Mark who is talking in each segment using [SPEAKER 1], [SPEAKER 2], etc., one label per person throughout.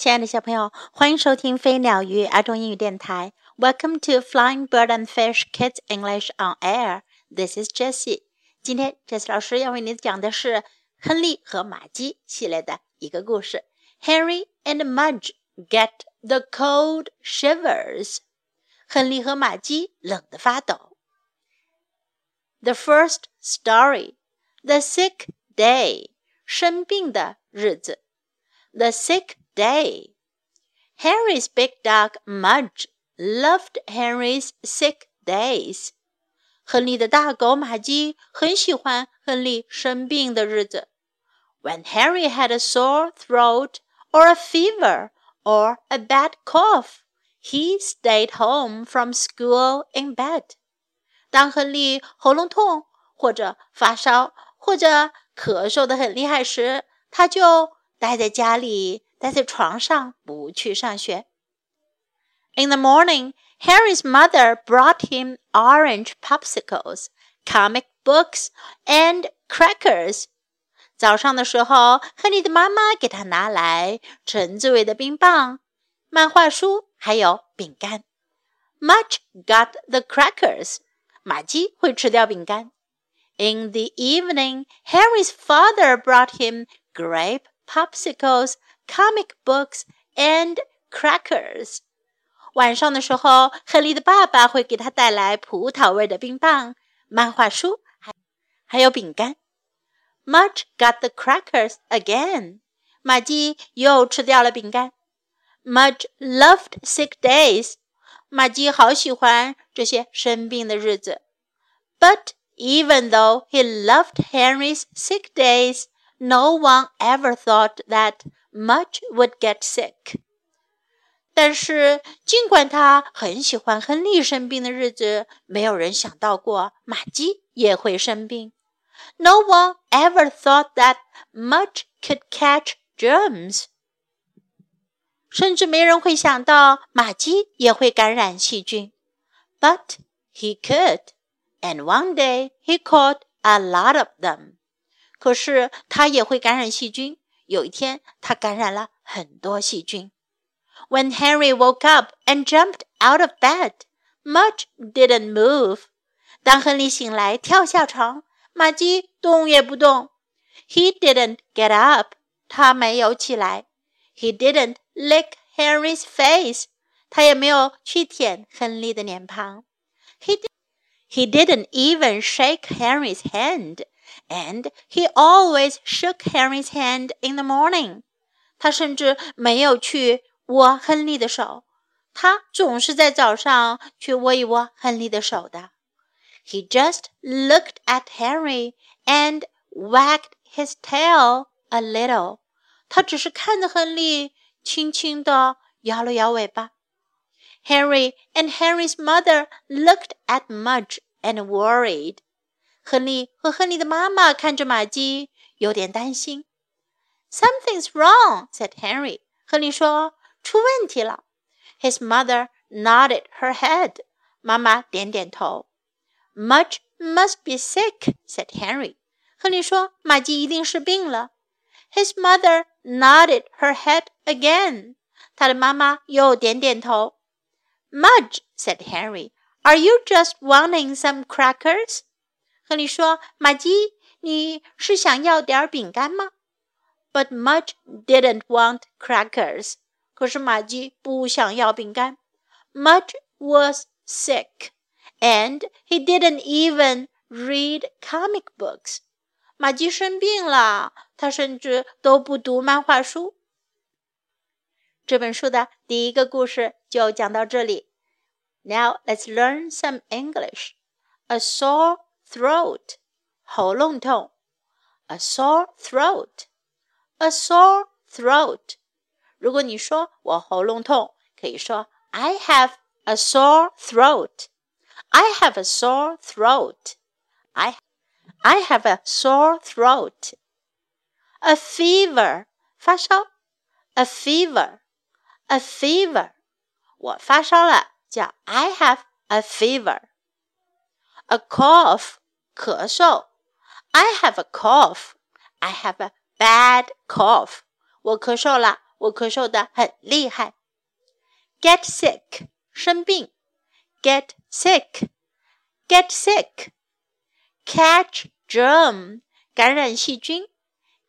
[SPEAKER 1] 亲爱的小朋友，欢迎收听飞鸟鱼儿童英语电台。Welcome to Flying Bird and Fish Kids English on Air. This is Jessie. 今天 Jessie 老师要为你讲的是亨利和玛姬系列的一个故事。Henry and Mudge get the cold shivers. 亨利和玛姬冷得发抖。The first story, the sick day. 生病的日子。The sick day. Henry's big dog Mudge loved Henry's sick days. 亨利的大狗玛姬很喜欢亨利生病的日子。When Henry had a sore throat or a fever or a bad cough, he stayed home from school in bed. 当亨利喉咙痛或者发烧或者咳嗽的很厉害时，他就待在家里待在床上不去上学。In the morning, Henry's mother brought him orange popsicles, comic books, and crackers. 早上的时候，亨利的妈妈给他拿来橙子味的冰棒、漫画书，还有饼干。Mudge got the crackers. 玛姬会吃掉饼干。In the evening, Henry's father brought him grape popsicles, comic books and crackers。晚上的时候，亨利的爸爸会给他带来葡萄味的冰棒、漫画书，还还有饼干。Mudge got the crackers again。玛姬又吃掉了饼干。Mudge loved sick days。玛姬好喜欢这些生病的日子。But even though he loved Henry's sick days, no one ever thought that Mudge would get sick。但是，尽管他很喜欢亨利生病的日子，没有人想到过玛姬也会生病。No one ever thought that Mudge could catch germs。甚至没人会想到玛姬也会感染细菌。But he could, and one day he caught a lot of them。可是他也会感染细菌，有一天，他感染了很多细菌。When Henry woke up and jumped out of bed, Mudge didn't move. 当亨利醒来，跳下床，玛姬动也不动。He didn't get up. 他没有起来。He didn't lick Henry's face. 他也没有去舔亨利的脸庞。He he didn't even shake Henry's hand and he always shook Henry's hand in the morning. 他甚至没有去握亨利的手，他总是在早上去握一握亨利的手的。He just looked at Henry and wagged his tail a little. 他只是看着亨利，轻轻地摇了摇尾巴。Henry and Henry's mother looked at Mudge and worried. 亨利和亨利的妈妈看着玛姬，有点担心。Something's wrong," said Henry. 亨利说：“出问题了。” His mother nodded her head. 妈妈点点头。Mudge must be sick," said Henry. 亨利说：“玛姬一定是病了。” His mother nodded her head again. 他的妈妈又点点头。Mudge," said Henry, "are you just wanting some crackers?" 亨利说：“玛姬，你是想要点饼干吗？”But Mudge didn't want crackers。可是玛姬不想要饼干。Mudge was sick, and he didn't even read comic books。玛姬生病了，他甚至都不读漫画书。这本书的第一个故事就讲到这里。Now let's learn some English. A sore throat 喉咙痛，a sore throat a sore throat。如果你说我喉咙痛，可以说 I have a sore throat。I have a sore throat. I I have a sore throat. A fever 发烧，a fever a fever 我发烧了，叫 I have a fever. A cough 咳嗽，I have a cough. I have a bad cough. 我咳嗽了， 我咳嗽的很厉害。Get sick，生病。Get sick，get sick。Catch germ，感染细菌。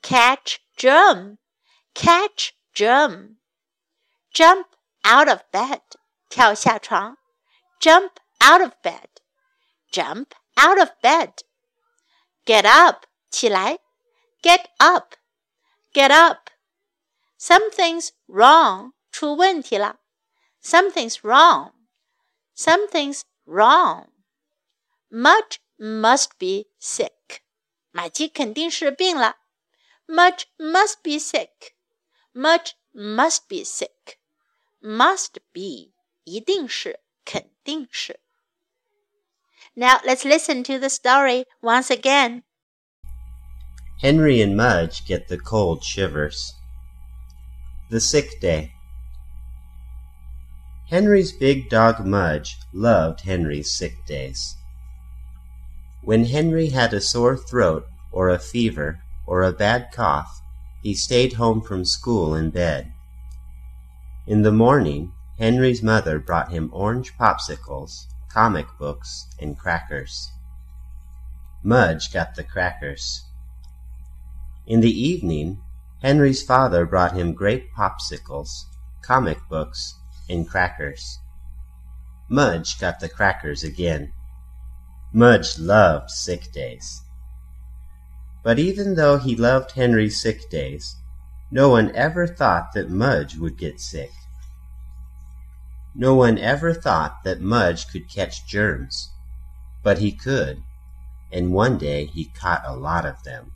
[SPEAKER 1] Catch germ，catch germ。Jump out of bed，跳下床。Jump out of bed。Jump out of bed. Get up, 起来，get up, get up. Something's wrong, 出问题了。Something's wrong, something's wrong. Mudge must be sick. 马基肯定是病了。Mudge must be sick. Mudge must be sick. Must be 一定是，肯定是。Now let's listen to the story once again.
[SPEAKER 2] Henry and Mudge get the cold shivers. The Sick Day Henry's big dog Mudge loved Henry's sick days. When Henry had a sore throat or a fever or a bad cough, he stayed home from school in bed. In the morning, Henry's mother brought him orange popsicles, comic books, and crackers. Mudge got the crackers. In the evening, Henry's father brought him great popsicles, comic books, and crackers. Mudge got the crackers again. Mudge loved sick days. But even though he loved Henry's sick days, no one ever thought that Mudge would get sick. No one ever thought that Mudge could catch germs. But he could, and one day he caught a lot of them.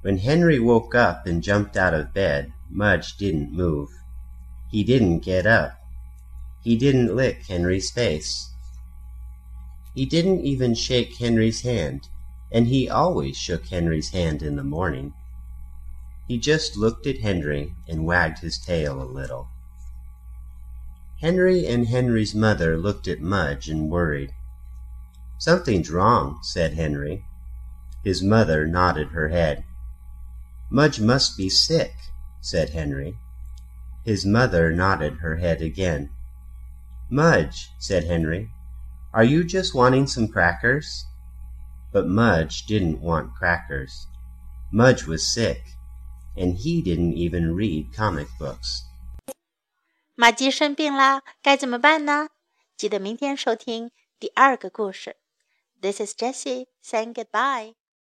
[SPEAKER 2] When Henry woke up and jumped out of bed, Mudge didn't move. He didn't get up. He didn't lick Henry's face. He didn't even shake Henry's hand, and he always shook Henry's hand in the morning. He just looked at Henry and wagged his tail a little. Henry and Henry's mother looked at Mudge and worried. Something's wrong, said Henry. His mother nodded her head. Mudge must be sick, said Henry. His mother nodded her head again. Mudge, said Henry, are you just wanting some crackers? But Mudge didn't want crackers. Mudge was sick, and he didn't even read comic books.
[SPEAKER 1] 马吉生病啦，该怎么办呢？记得明天收听第二个故事。This is Jessie saying goodbye.